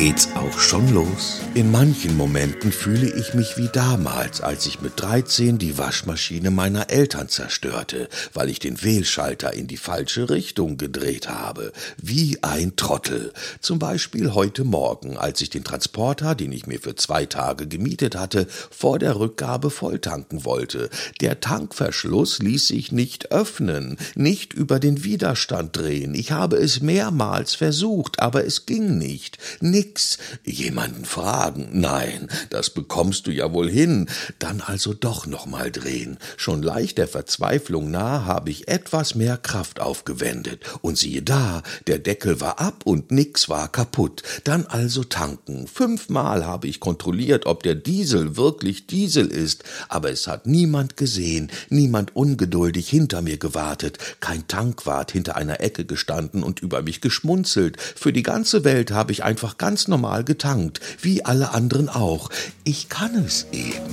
geht's auch schon los. In manchen Momenten fühle ich mich wie damals, als ich mit 13 die Waschmaschine meiner Eltern zerstörte, weil ich den Wählschalter in die falsche Richtung gedreht habe. Wie ein Trottel. Zum Beispiel heute Morgen, als ich den Transporter, den ich mir für zwei Tage gemietet hatte, vor der Rückgabe volltanken wollte. Der Tankverschluss ließ sich nicht öffnen, nicht über den Widerstand drehen. Ich habe es mehrmals versucht, aber es ging nicht. Nix nix. Jemanden fragen? Nein, das bekommst du ja wohl hin. Dann also doch noch mal drehen. Schon leicht der Verzweiflung nah habe ich etwas mehr Kraft aufgewendet. Und siehe da, der Deckel war ab und nix war kaputt. Dann also tanken. Fünfmal habe ich kontrolliert, ob der Diesel wirklich Diesel ist. Aber es hat niemand gesehen, niemand ungeduldig hinter mir gewartet, kein Tankwart hinter einer Ecke gestanden und über mich geschmunzelt. Für die ganze Welt habe ich einfach ganz ganz normal getankt, wie alle anderen auch. Ich kann es eben.